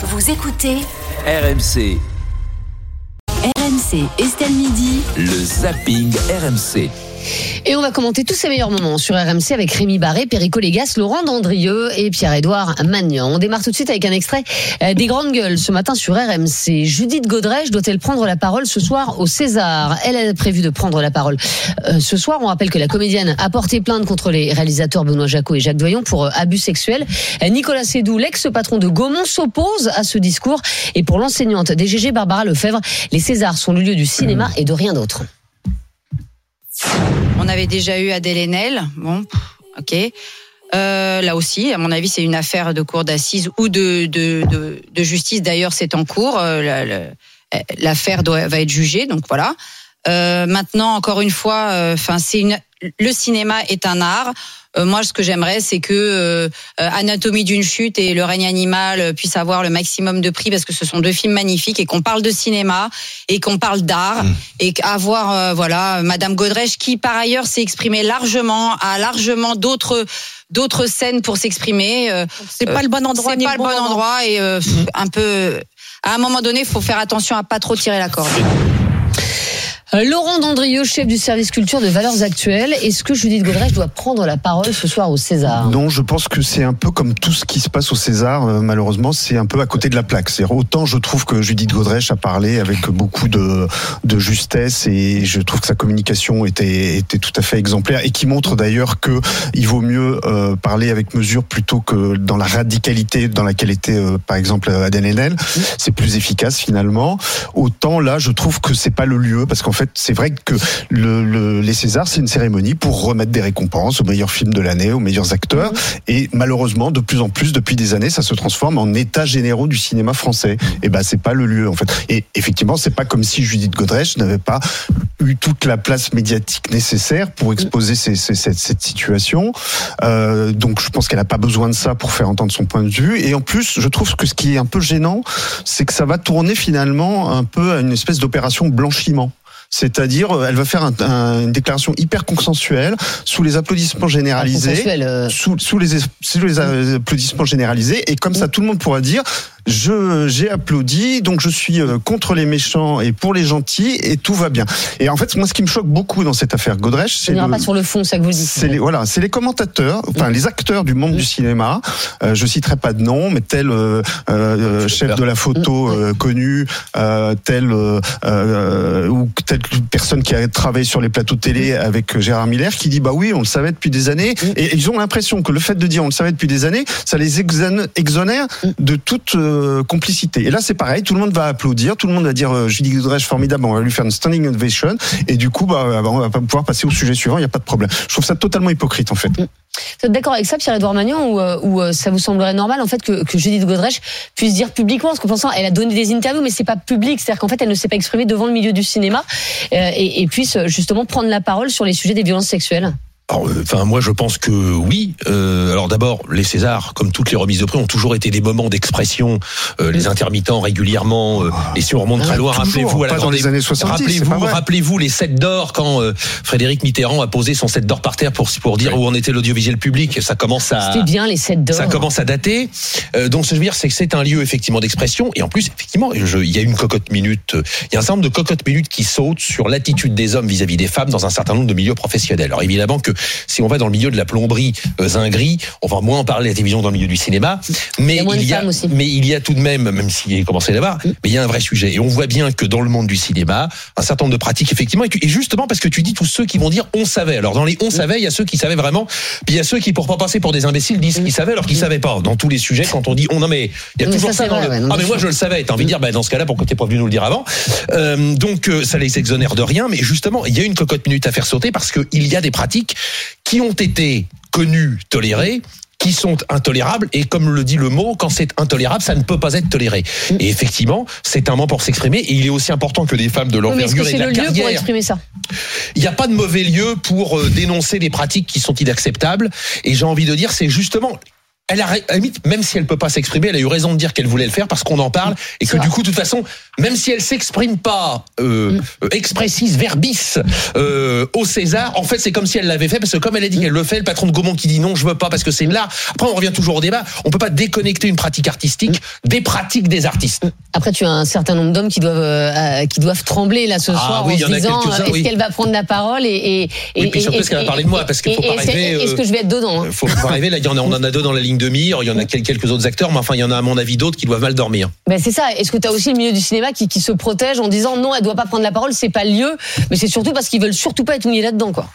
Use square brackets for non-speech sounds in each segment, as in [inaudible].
Vous écoutez RMC, RMC Estelle Midi. le zapping RMC. Et on va commenter tous ces meilleurs moments sur RMC avec Rémi Barré, Perico Légas, Laurent Dandrieux et Pierre-Édouard Magnan. On démarre tout de suite avec un extrait euh, des grandes gueules ce matin sur RMC. Judith Godrèche doit-elle prendre la parole ce soir au César? Elle a prévu de prendre la parole euh, ce soir. On rappelle que la comédienne a porté plainte contre les réalisateurs Benoît Jacot et Jacques Doyon pour euh, abus sexuels. Nicolas Sédou, l'ex-patron de Gaumont, s'oppose à ce discours. Et pour l'enseignante DGG Barbara Lefebvre, les Césars sont le lieu du cinéma et de rien d'autre. On avait déjà eu Adèle Haenel. Bon, ok. Euh, là aussi, à mon avis, c'est une affaire de cour d'assises ou de, de, de, de justice. D'ailleurs, c'est en cours. Euh, la- L'affaire va être jugée, donc voilà. Euh, maintenant, encore une fois, euh, enfin, c'est une. Le cinéma est un art. Euh, moi, ce que j'aimerais, c'est que euh, Anatomie d'une chute et Le règne animal puissent avoir le maximum de prix parce que ce sont deux films magnifiques et qu'on parle de cinéma et qu'on parle d'art et qu'avoir euh, voilà Madame Godrèche qui par ailleurs s'est exprimée largement, a largement d'autres d'autres scènes pour s'exprimer. euh, C'est pas le bon endroit. c'est ni pas le bon moment. endroit et euh, un peu. À un moment donné, il faut faire attention à pas trop tirer la corde. Euh, Laurent Dandrieux, chef du service culture de Valeurs Actuelles. Est-ce que Judith Godrèche doit prendre la parole ce soir au César? Non, je pense que c'est un peu comme tout ce qui se passe au César, euh, malheureusement, c'est un peu à côté de la plaque. C'est autant je trouve que Judith Godrèche a parlé avec beaucoup de, de justesse et je trouve que sa communication était, était tout à fait exemplaire et qui montre d'ailleurs que il vaut mieux euh, parler avec mesure plutôt que dans la radicalité dans laquelle était euh, par exemple Adèle Haenel. C'est plus efficace finalement. Autant là, je trouve que c'est pas le lieu parce qu'en fait, c'est vrai que le, le- les Césars, c'est une cérémonie pour remettre des récompenses aux meilleurs films de l'année, aux meilleurs acteurs. Et malheureusement, de plus en plus, depuis des années, ça se transforme en états généraux du cinéma français. Et ben, c'est pas le lieu en fait. Et effectivement, c'est pas comme si Judith Godrèche n'avait pas eu toute la place médiatique nécessaire pour exposer ces- ces- cette, cette situation. Euh, donc, je pense qu'elle a pas besoin de ça pour faire entendre son point de vue. Et en plus, je trouve que ce qui est un peu gênant, c'est que ça va tourner finalement un peu à une espèce d'opération blanchiment. C'est-à-dire, euh, elle va faire un- un- une déclaration hyper consensuelle sous les applaudissements généralisés. Euh, sous, sous les, sous les applaudissements généralisés. Et comme ça tout le monde pourra dire je j'ai applaudi donc je suis euh, contre les méchants et pour les gentils et tout va bien. Et en fait moi ce qui me choque beaucoup dans cette affaire Godrèche On c'est le- pas sur le fond, ça que vous dites. c'est les, voilà, c'est les commentateurs, enfin les acteurs du monde du cinéma. Euh, je citerai pas de nom, mais tel euh, euh, chef de la photo euh, connu, euh, tel euh, euh, ou telle personne qui a travaillé sur les plateaux de télé avec Gérard Miller, qui dit bah oui, on le savait depuis des années, et ils ont l'impression que le fait de dire on le savait depuis des années, ça les exonère de toute euh, complicité. Et là c'est pareil, tout le monde va applaudir, tout le monde va dire euh, Julie Godrèche formidable, on va lui faire une standing ovation, et du coup bah on va pouvoir passer au sujet suivant, il n'y a pas de problème. Je trouve ça totalement hypocrite en fait. Vous êtes d'accord avec ça, Pierre-Edouard Magnan, ou, euh, ça vous semblerait normal en fait que, que Judith Godrèche puisse dire publiquement, parce qu'en pensant, elle a donné des interviews, mais c'est pas public, c'est-à-dire qu'en fait, elle ne s'est pas exprimée devant le milieu du cinéma et, puisse justement prendre la parole sur les sujets des violences sexuelles? Alors, euh, Enfin, moi, je pense que oui. Euh, alors, d'abord, les Césars, comme toutes les remises de prix, ont toujours été des moments d'expression. Euh, les intermittents régulièrement. Euh, et si on remonte très loin, rappelez-vous, à la dans les années 70, c'est Rappelez-vous, rappelez-vous les 7 d'or quand euh, Frédéric Mitterrand a posé son 7 d'or par terre pour pour dire où en était l'audiovisuel public. Ça commence à C'était bien les 7 d'or. ça commence à dater. Euh, donc, ce que je veux dire, c'est que c'est un lieu effectivement d'expression. Et en plus, effectivement, je- il y a une cocotte minute. euh, Il y a un certain nombre de cocottes minutes qui sautent sur l'attitude des hommes vis-à-vis des femmes dans un certain nombre de milieux professionnels. Alors, évidemment que si on va dans le milieu de la plomberie euh, zinguerie, on va moins en parler à la télévision dans le milieu du cinéma. Mais Il y a aussi. mais il y a tout de même, même s'il commence à y avoir, mais il y a un vrai sujet. Et on voit bien que dans le monde du cinéma, un certain nombre de pratiques, effectivement, et tu- et justement parce que tu dis tous ceux qui vont dire on savait. Alors dans les on savait, il y a ceux qui savaient vraiment, puis il y a ceux qui, pour pas passer pour des imbéciles, disent qu'ils savaient alors qu'ils savaient pas. Dans tous les sujets, quand on dit on non mais il y a Mais toujours ça, ça, dans vrai, le ouais, ah mais moi je le savais. T'as envie de dire bah dans ce cas-là pourquoi t'es pas venu nous le dire avant Euh, Donc euh, ça les exonère de rien, mais justement il y a une cocotte minute à faire sauter parce qu'il y a des pratiques qui ont été connues, tolérées qui sont intolérables et comme le dit le mot, quand c'est intolérable, ça ne peut pas être toléré. Et effectivement, c'est un moment pour s'exprimer et il est aussi important que des femmes de Oui, l'envergure et c'est de le la lieu pour carrière exprimer ça? Il n'y a pas de mauvais lieu pour euh, dénoncer des pratiques qui sont inacceptables. Et j'ai envie de dire, c'est justement elle a, à limite, même si elle peut pas s'exprimer, elle a eu raison de dire qu'elle voulait le faire parce qu'on en parle et que du coup, de toute façon, même si elle s'exprime pas euh, euh, expressis verbis euh, au César, en fait, c'est comme si elle l'avait fait parce que comme elle a dit qu'elle le fait, le patron de Gaumont qui dit non, je veux pas parce que c'est là. Après, on revient toujours au débat. On peut pas déconnecter une pratique artistique des pratiques des artistes. Après, tu as un certain nombre d'hommes qui doivent euh, qui doivent trembler là ce Ah soir oui, en se disant est-ce oui. qu'elle va prendre la parole et et Oui, et- puis surtout, et- est-ce qu'elle va et- parler de moi? Parce qu'il faut et- pas et- est-ce rêver, que- Est-ce euh, que je vais être dedans hein Faut pas rêver. Là, on en a deux dans la ligne de mire. Il y en a quel- quelques autres acteurs, mais enfin, il y en a à mon avis d'autres qui doivent mal dormir. Ben c'est ça. Est-ce que tu as aussi le milieu du cinéma qui, qui se protège en disant non, elle doit pas prendre la parole, c'est pas le lieu, mais c'est surtout parce qu'ils veulent surtout pas être mouillés là-dedans, quoi.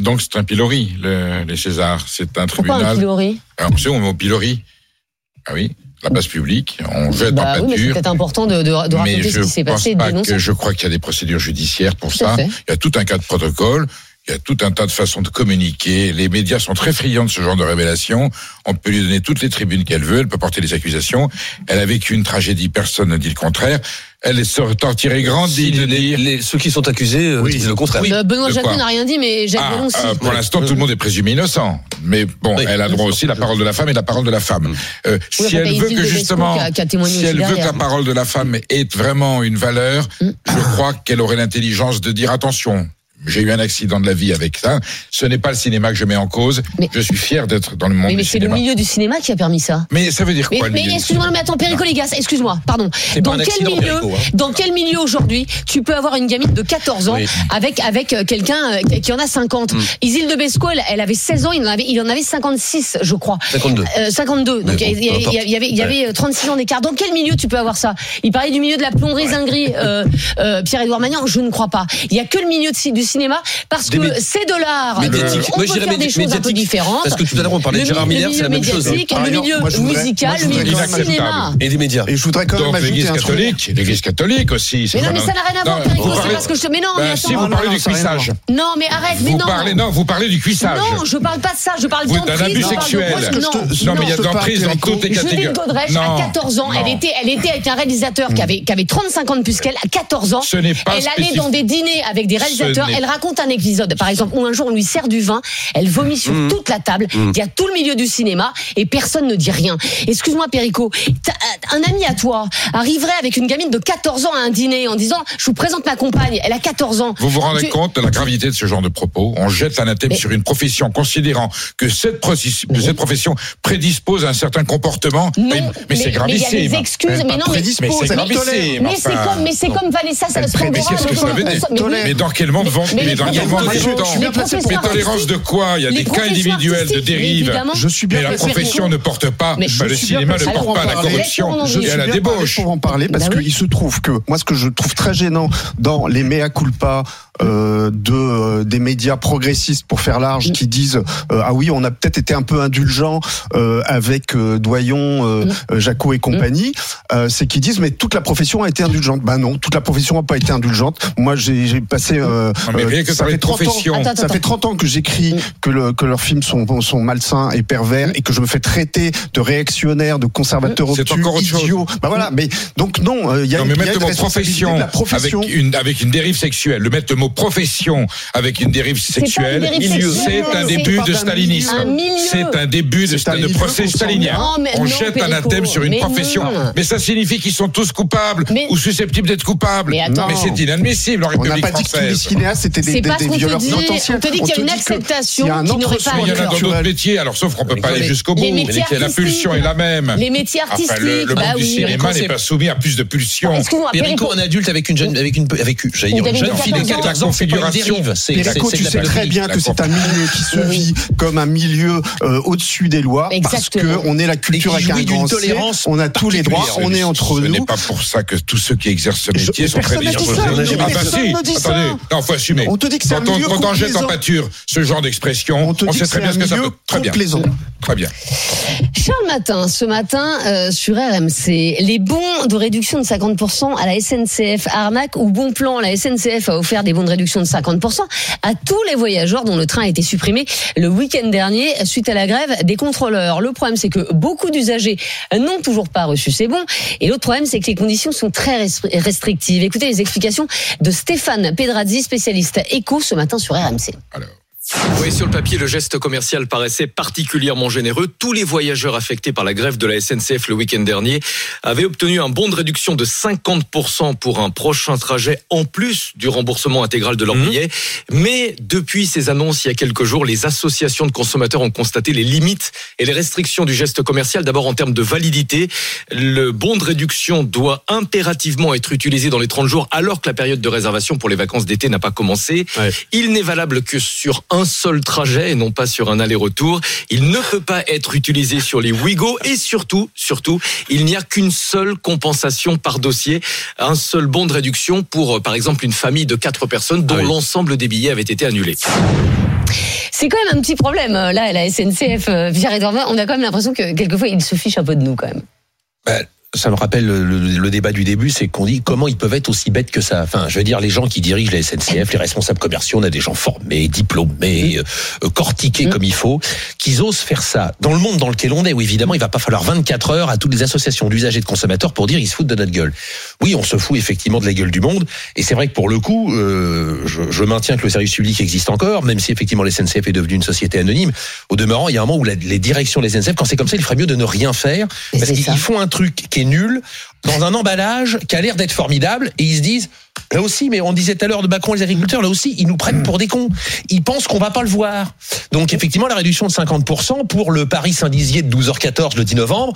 Donc c'est un pilori, le- les Césars. C'est un Pourquoi un tribunal. pilori Alors, savez, on met au pilori. Ah oui, la place publique, on jette Bah en oui, mais c'est pâture. peut-être important de, de, de mais raconter ce qui s'est passé pas dénoncer. que je crois qu'il y a des procédures judiciaires pour Tout ça. Il y a tout un cas de protocole. Il y a tout un tas de façons de communiquer. Les médias sont très friands de ce genre de révélations. On peut lui donner toutes les tribunes qu'elle veut. Elle peut porter des accusations. Elle a vécu une tragédie. Personne ne dit le contraire. Elle se sortirait grandi de les, dire. les- ceux qui sont accusés euh, disent le contraire. Euh, Benoît de quoi n'a rien dit, mais Jacques Ah, Vallon, si. euh, pour l'instant, tout le monde est présumé innocent. Mais bon, Oui. elle a droit aussi à la parole de la femme et la parole de la femme. Euh, Oui, si elle veut que de justement, a- a si aussi elle veut que la parole de la femme ait vraiment une valeur, Mm. je crois qu'elle aurait l'intelligence de dire attention. J'ai eu un accident de la vie avec ça. Ce n'est pas le cinéma que je mets en cause. Mais- je suis fier d'être dans le monde Mais, mais du c'est le cinéma. milieu du cinéma qui a permis ça. Mais ça veut dire Mais, quoi mais du excuse-moi, cinéma mais attends, Perico Légas, excuse-moi, pardon. C'est Dans pas un quel milieu, Perico, hein. dans quel milieu aujourd'hui tu peux avoir une gamine de 14 ans Oui. avec avec euh, quelqu'un euh, qui en a 50 Mm. Isil de Besco, elle, elle avait 16 ans, il en avait il en avait 56, je crois. 52. Euh, 52. Donc Mais il y, bon, a- peu il y a- il y avait il y avait euh, 36 ans d'écart. Dans quel milieu tu peux avoir ça? Il parlait du milieu de la plomberie zinguerie euh, euh, Pierre-Édouard Magnan, je ne crois pas. Il y a que le milieu de du cinéma parce Des que mé- de l'art. Médiatique. On peut faire des choses un peu différentes. Parce que tout à l'heure, on parlait de Gérard mi- Miller, le c'est la milieu même chose. le milieu musical, le milieu cinéma. Et des médias. Et je voudrais quand même ajouter l'église un truc. catholique, l'église catholique aussi. Mais non, mais ça n'a rien à voir, c'est parce que je te. Mais non, Ben, mais attends. si vous non, parlez non, du cuissage. Non, mais arrête, mais Vous non. parlez, non, vous parlez du cuissage. Non, je parle pas de ça, je parle d'un abus de- sexuel. Non, mais il y a d'emprise dans toutes les Judith catégories. Godrèche, Non, à 14 ans, elle était, elle était avec un réalisateur qui avait, qui avait 35 ans de plus qu'elle, à 14 ans. Ce n'est pas Elle allait spécifique. dans des dîners avec des réalisateurs, elle raconte un épisode, par exemple, où un jour on lui sert du vin, elle vomit sur Mmh. toute la table, il y a tout le milieu du cinéma, et personne ne dit rien. Excuse-moi, Perico, t'as- un ami à toi arriverait avec une gamine de 14 ans à un dîner en disant, je vous présente ma compagne, elle a 14 ans. Vous vous rendez Tu- compte de la gravité de ce genre de propos? On jette l'anathème Mais- sur une profession, considérant que cette, processi- que cette profession prédispose à un certain comportement. Non, mais, mais c'est mais il y a gravissime. des excuses, Elle mais pas non, mais. Mais c'est gravissime. Mais c'est enfin. comme, mais c'est comme Vanessa. Mais ça Mais oui. Mais dans quel monde vont Mais dans Mais professeurs tolérance de quoi Il y a des cas individuels de dérive. Je suis bien Mais la profession ne porte pas, bah, le cinéma ne porte pas la corruption et suis à la débauche. pour en parler parce Bah qu'il se trouve que moi ce que je trouve très gênant dans les mea culpa euh, de euh, des médias progressistes pour faire large qui disent euh, ah oui on a peut-être été un peu indulgent euh, avec euh, Doyon, euh, euh, Jaco et compagnie, euh, c'est qu'ils disent mais toute la profession a été indulgente. Ben non, toute la profession n'a pas été indulgente. Moi j'ai j'ai passé euh, mais euh, rien que ça fait de 30 ans- profession. Attends, ça attends. fait 30 ans que j'écris Mm. que, le, que leurs films sont, sont malsains et pervers et que je me fais traiter de réactionnaire, de conservateur C'est obtus, encore autre chose. Bah voilà, mais donc non, euh, il y a Non, une, mais il y a mettre le mot profession, de la profession. avec une avec une dérive sexuelle, le mettre le mot profession avec une dérive sexuelle, c'est un début de stalinisme. C'est un début de, procès stalinien. Non, mais On non, jette un athème sur une mais profession. Mais ça signifie qu'ils sont tous coupables Mais- ou susceptibles d'être coupables. Mais attends. c'est inadmissible en On n'a République pas dit que tous les française. cinéastes étaient des, pas ce des qu'on te violeurs dit. potentiels. On te dit qu'il y a une acceptation s'il y a un entre pas il y en a dans d'autres métiers, alors sauf qu'on peut pas aller jusqu'au les bout. métiers La pulsion est la même. Les métiers artistiques, le, bah monde du oui. cinéma n'est pas soumis à plus de pulsions. Excuse-moi, Perico, un adulte avec une jeune, avec une, avec, Une une jeune fille de 14 ans. 14 ans, c'est pas une dérive. Perico, tu sais très bien que c'est un milieu qui se vit comme un milieu euh, au-dessus des lois parce que on est la culture avec un grand tolérance on a tous les droits, on est entre Ce nous. n'est pas pour ça que tous ceux qui exercent ce métier sont très bien Ah bah personne ne dit ça. attendez, non, faut assumer. On te dit que c'est un Quand on, milieu quand on jette en pâture ce genre d'expression, On te on sait très bien ce que ça peut. Très bien. Très bien. Charles Matin, ce matin euh, sur RMC, les bons de réduction de 50% à la SNCF arnaque ou bon plan, la SNCF a offert des bons de réduction de 50% à tous les voyageurs dont le train a été supprimé le week-end dernier suite à la grève des contrôleurs. Le problème c'est que beaucoup d'usagers n'ont toujours pas reçu ces bons et l'autre problème c'est que les conditions sont très restri- restrictives. Écoutez les explications de Stéphane Pedrazzi, spécialiste éco ce matin sur RMC. Oui, sur le papier, le geste commercial paraissait particulièrement généreux. Tous les voyageurs affectés par la grève de la SNCF le week-end dernier avaient obtenu un bon de réduction de 50% pour un prochain trajet en plus du remboursement intégral de leur Mhm. billet. Mais depuis ces annonces il y a quelques jours, les associations de consommateurs ont constaté les limites et les restrictions du geste commercial. D'abord en termes de validité, le bon de réduction doit impérativement être utilisé dans les 30 jours alors que la période de réservation pour les vacances d'été n'a pas commencé. Ouais. Il n'est valable que sur un seul trajet et non pas sur un aller-retour. Il ne peut pas être utilisé sur les Wigo et surtout, surtout, il n'y a qu'une seule compensation par dossier, un seul bon de réduction pour, euh, par exemple, une famille de quatre personnes dont Ah oui. l'ensemble des billets avait été annulé. C'est quand même un petit problème, euh, là, à la SNCF, euh, Pierre-Edouard on a quand même l'impression que quelquefois, ils se fichent un peu de nous, quand même. Ben, ça me rappelle le, débat du début, c'est qu'on dit comment ils peuvent être aussi bêtes que ça. Enfin, je veux dire, les gens qui dirigent la SNCF, les responsables commerciaux, on a des gens formés, diplômés, euh, cortiqués Mm. comme il faut, qu'ils osent faire ça. Dans le monde dans lequel on est, où évidemment, il va pas falloir 24 heures à toutes les associations d'usagers et de consommateurs pour dire ils se foutent de notre gueule. Oui, on se fout effectivement de la gueule du monde, et c'est vrai que pour le coup, euh, je, je maintiens que le service public existe encore, même si effectivement la SNCF est devenue une société anonyme. Au demeurant, il y a un moment où la- les directions des SNCF, quand c'est comme ça, il ferait mieux de ne rien faire, parce qu'ils font un truc qui est nul dans un emballage qui a l'air d'être formidable et ils se disent là aussi mais on disait tout à l'heure de Macron et les agriculteurs là aussi ils nous prennent pour des cons. Ils pensent qu'on va pas le voir. Donc effectivement la réduction de 50% pour le Paris Saint-Dizier de 12h14 le 10 novembre.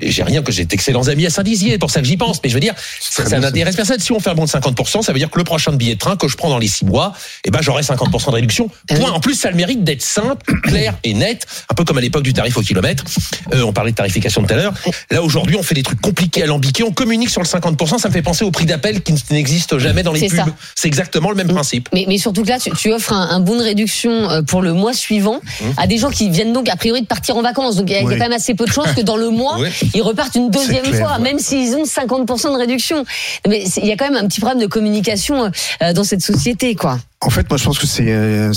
J'ai rien que j'ai d'excellents amis à Saint-Dizier pour ça que j'y pense mais je veux dire ça, ça n'intéresse personne. Si on fait un bon de 50% ça veut dire que le prochain billet de train que je prends dans les 6 mois eh ben j'aurai 50% de réduction. Ah point. En plus ça a le mérite d'être simple clair et net. Un peu comme à l'époque du tarif au kilomètre. Euh, on parlait de tarification tout à l'heure. Là aujourd'hui, on fait des trucs compliqués, alambiqués, on communique sur le 50%, ça me fait penser au prix d'appel qui n'existe jamais dans les pubs. C'est exactement le même principe. Mais, mais surtout que là, tu, tu offres un, un bon de réduction euh, pour le mois suivant à des gens qui viennent donc a priori de partir en vacances. Donc il y, a- y quand même assez peu de chances que dans le mois, [laughs] Oui. ils repartent une deuxième clair, fois, ouais. même s'ils ont 50% de réduction. Mais il y a quand même un petit problème de communication euh, dans cette société, quoi. En fait, moi, je pense que c'est euh,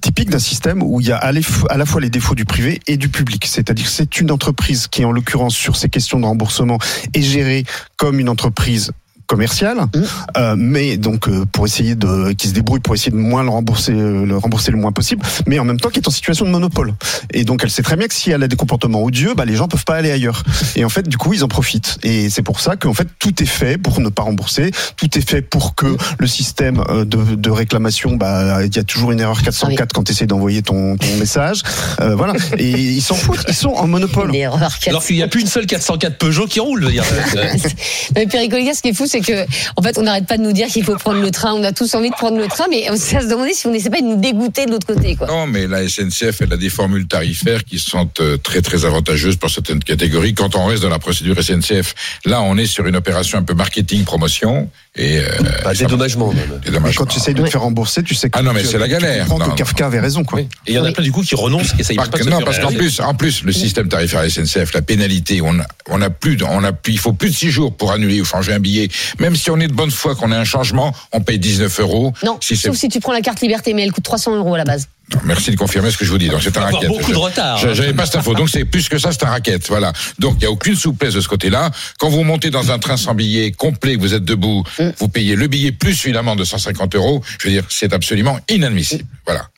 typique d'un système où il y a à la f- à la fois les défauts du privé et du public. C'est-à-dire que c'est une entreprise qui, en l'occurrence, sur ces questions de remboursement, est gérée comme une entreprise commerciale, Mmh. euh, mais donc euh, pour essayer de qui se débrouille pour essayer de moins le rembourser euh, le rembourser le moins possible, mais en même temps qui est en situation de monopole. Et donc elle sait très bien que si elle a des comportements odieux, bah les gens peuvent pas aller ailleurs. Et en fait du coup ils en profitent. Et c'est pour ça qu'en fait tout est fait pour ne pas rembourser, tout est fait pour que le système de, de réclamation, bah il y a toujours une erreur 404 quand tu essaies d'envoyer ton, ton [laughs] message, Euh, voilà. Et ils s'en foutent, ils sont en monopole. Alors qu'il n'y a plus une seule 404 Peugeot qui roule, je veux dire. Mais Péricoliga, ce qui est fou, c'est que, en fait, on n'arrête pas de nous dire qu'il faut prendre le train. On a tous envie de prendre le train, mais on s'est à se demander si on n'essaie pas de nous dégoûter de l'autre côté, quoi. Non, mais la SNCF, elle a des formules tarifaires qui sont euh, très très avantageuses pour certaines catégories. Quand on reste dans la procédure SNCF, là, on est sur une opération un peu marketing promotion et euh, Bah, Pas dédommagement, même. Et dédommagement. quand tu essayes de te faire rembourser, tu sais que Ah non, mais tu- c'est la tu galère. comprends Non, que Kafka avait raison, quoi. Et il y en a Oui. plein du coup qui renoncent, qui essayent Parce pas de se non, parce qu'en plus, en plus, le système tarifaire SNCF, la pénalité, on a, on a plus, de- on a plus, il faut plus de six jours pour annuler ou changer un billet. Même si on est de bonne foi qu'on a un changement, on paye 19 euros. Non, Si sauf si tu prends la carte liberté, mais elle coûte 300 euros à la base. Non, merci de confirmer ce que je vous dis. Donc c'est un racket. beaucoup de Je- retard, je- hein. J'avais pas cette info. Donc c'est plus que ça, c'est un racket. Voilà. Donc il y a aucune souplesse de ce côté-là. Quand vous montez dans un train sans billet complet, que vous êtes debout, Mm. vous payez le billet plus une amende de 150 euros. Je veux dire, c'est absolument inadmissible. Voilà.